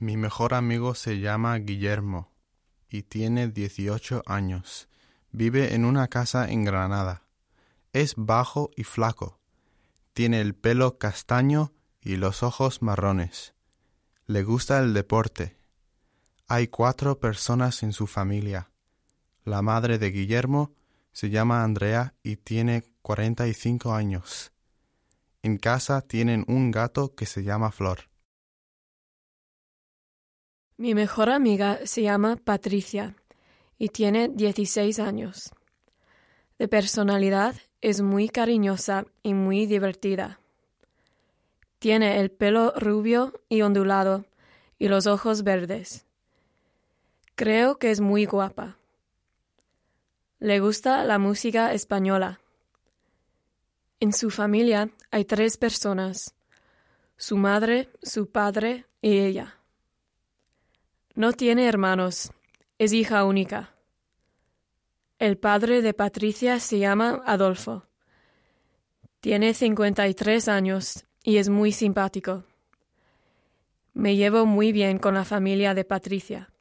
Mi mejor amigo se llama Guillermo y tiene 18 años. Vive en una casa en Granada. Es bajo y flaco. Tiene el pelo castaño y los ojos marrones. Le gusta el deporte. Hay cuatro personas en su familia. La madre de Guillermo se llama Andrea y tiene 45 años. En casa tienen un gato que se llama Flor. Mi mejor amiga se llama Patricia y tiene 16 años. De personalidad es muy cariñosa y muy divertida. Tiene el pelo rubio y ondulado y los ojos verdes. Creo que es muy guapa. Le gusta la música española. En su familia hay tres personas, su madre, su padre y ella. No tiene hermanos, es hija única. El padre de Patricia se llama Adolfo. Tiene 53 años y es muy simpático. Me llevo muy bien con la familia de Patricia.